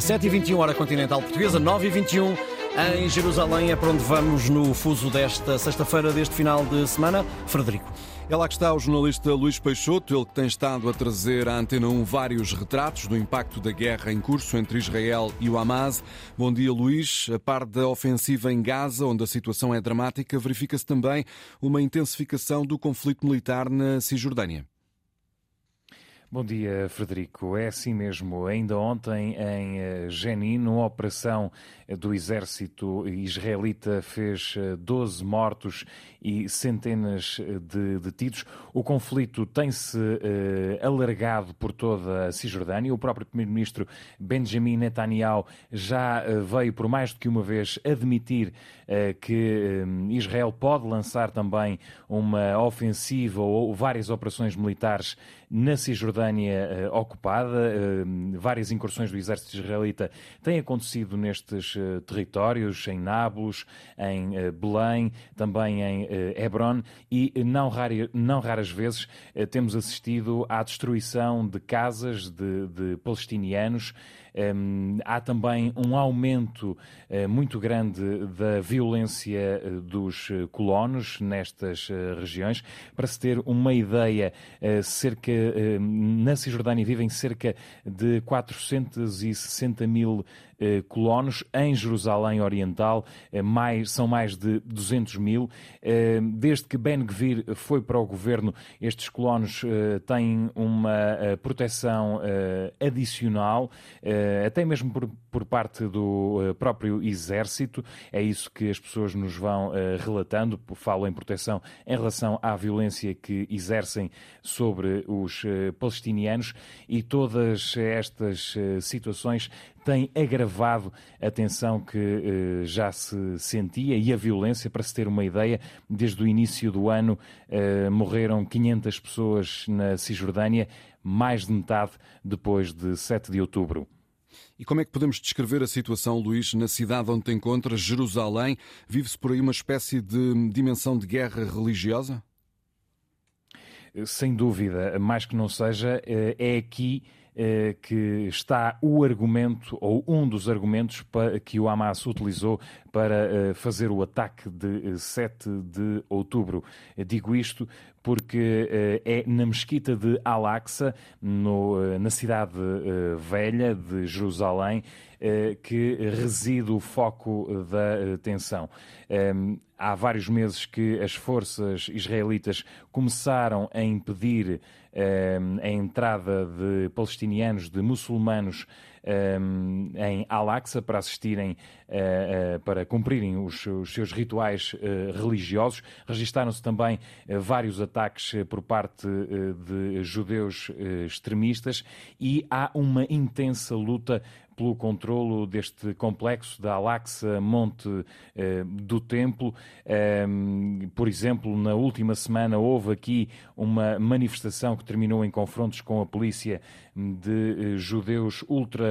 7h21, hora continental portuguesa, 9h21 em Jerusalém, é para onde vamos no fuso desta sexta-feira, deste final de semana. Frederico. É lá que está o jornalista Luís Peixoto, ele que tem estado a trazer à Antena 1 vários retratos do impacto da guerra em curso entre Israel e o Hamas. Bom dia, Luís. A par da ofensiva em Gaza, onde a situação é dramática, verifica-se também uma intensificação do conflito militar na Cisjordânia. Bom dia, Frederico. É assim mesmo. Ainda ontem, em eh, Jenin, uma operação do exército israelita fez 12 eh, mortos e centenas eh, de detidos. O conflito tem-se alargado por toda a Cisjordânia. O próprio primeiro-ministro Benjamin Netanyahu já veio por mais do que uma vez admitir que Israel pode lançar também uma ofensiva ou várias operações militares na Cisjordânia uh, ocupada. Uh, várias incursões do exército israelita têm acontecido nestes uh, territórios, em Nablus, em Belém, também em Hebron, e não, rara, não raras vezes temos assistido à destruição de casas de, de palestinianos. Um, há também um aumento uh, muito grande da violência uh, dos uh, colonos nestas regiões. Para se ter uma ideia, cerca, na Cisjordânia vivem cerca de 460 mil eh, colonos. Em Jerusalém Oriental eh, mais, são mais de 200 mil. Eh, desde que Ben Gvir foi para o governo, estes colonos têm uma proteção adicional, até mesmo por, por parte do próprio Exército. É isso que as pessoas nos vão relatando. Falam em proteção em relação à violência que exercem sobre os palestinianos e todas estas situações tem agravado a tensão que eh, já se sentia e a violência. Para se ter uma ideia, desde o início do ano eh, morreram 500 pessoas na Cisjordânia, mais de metade depois de 7 de outubro. E como é que podemos descrever a situação, Luís, na cidade onde te encontras, Jerusalém? Vive-se por aí uma espécie de dimensão de guerra religiosa? Sem dúvida, mais que não seja, eh, é aqui que está o argumento, ou um dos argumentos que o Hamas utilizou para eh, fazer o ataque de 7 eh, de outubro. Digo isto porque é na mesquita de Al-Aqsa, na cidade velha de Jerusalém, que reside o foco da tensão. Há vários meses que as forças israelitas começaram a impedir a entrada de palestinianos, de muçulmanos em Al-Aqsa para assistirem, uh, uh, para cumprirem os, os seus rituais uh, religiosos. Registaram-se também vários ataques por parte de judeus extremistas e há uma intensa luta pelo controlo deste complexo da Al-Aqsa, Monte eh, do Templo. Eh, por exemplo, na última semana houve aqui uma manifestação que terminou em confrontos com a polícia de eh, judeus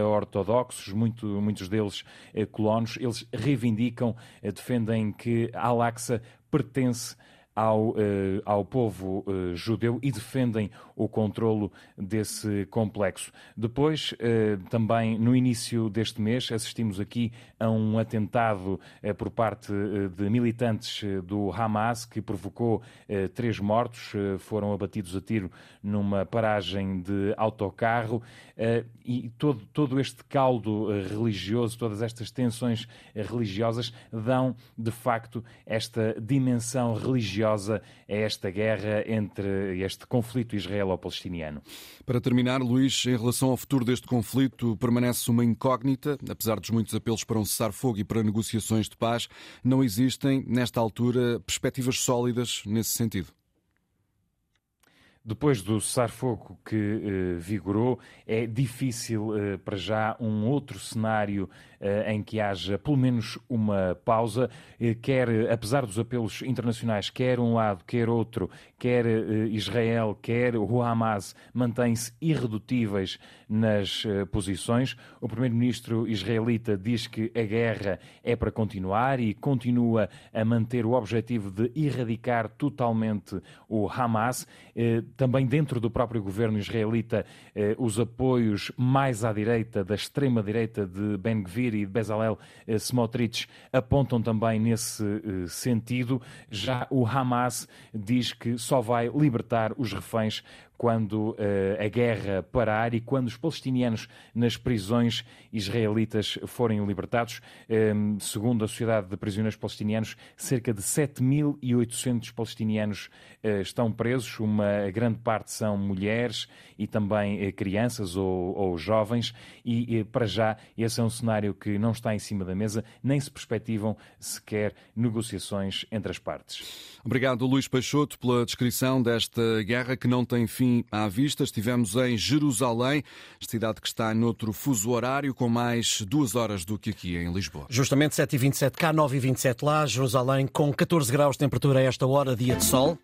ultra-ortodoxos, muito, muitos deles eh, colonos. Eles reivindicam, eh, defendem que Al-Aqsa pertence ao, eh, ao povo eh, judeu e defendem o controlo desse complexo. Depois, eh, também no início deste mês, assistimos aqui a um atentado por parte de militantes do Hamas que provocou três mortos, foram abatidos a tiro numa paragem de autocarro e todo, todo este caldo religioso, todas estas tensões religiosas dão de facto esta dimensão religiosa a esta guerra entre este conflito israelo-palestiniano. Para terminar, Luís, em relação ao futuro deste conflito, permanece uma incógnita, apesar dos muitos apelos para um cessar-fogo e para negociações de paz, não existem, nesta altura, perspectivas sólidas nesse sentido. Depois do cessar-fogo que eh, vigorou, é difícil eh, para já um outro cenário em que haja pelo menos uma pausa, quer, apesar dos apelos internacionais, quer um lado, quer outro, quer Israel, quer o Hamas, mantêm-se irredutíveis nas posições. O primeiro-ministro israelita diz que a guerra é para continuar e continua a manter o objetivo de erradicar totalmente o Hamas também dentro do próprio governo israelita, os apoios mais à direita, da extrema-direita de Ben Gvir e de Bezalel Smotrich apontam também nesse sentido. Já o Hamas diz que só vai libertar os reféns quando uh, a guerra parar e quando os palestinianos nas prisões israelitas forem libertados. Um, ehm, segundo a Sociedade de Prisioneiros Palestinianos, cerca de 7.800 palestinianos uh, estão presos, uma grande parte são mulheres e também uh, crianças ou, ou, jovens, e para já esse é um cenário que não está em cima da mesa, nem se perspectivam sequer negociações entre as partes. Obrigado, Luís Peixoto, pela descrição desta guerra que não tem fim à vista. Estivemos em Jerusalém, cidade que está noutro fuso horário, com mais duas horas do que aqui em Lisboa. Justamente 7h27 cá, 9h27 lá, Jerusalém com 14 graus de temperatura a esta hora, dia de sol.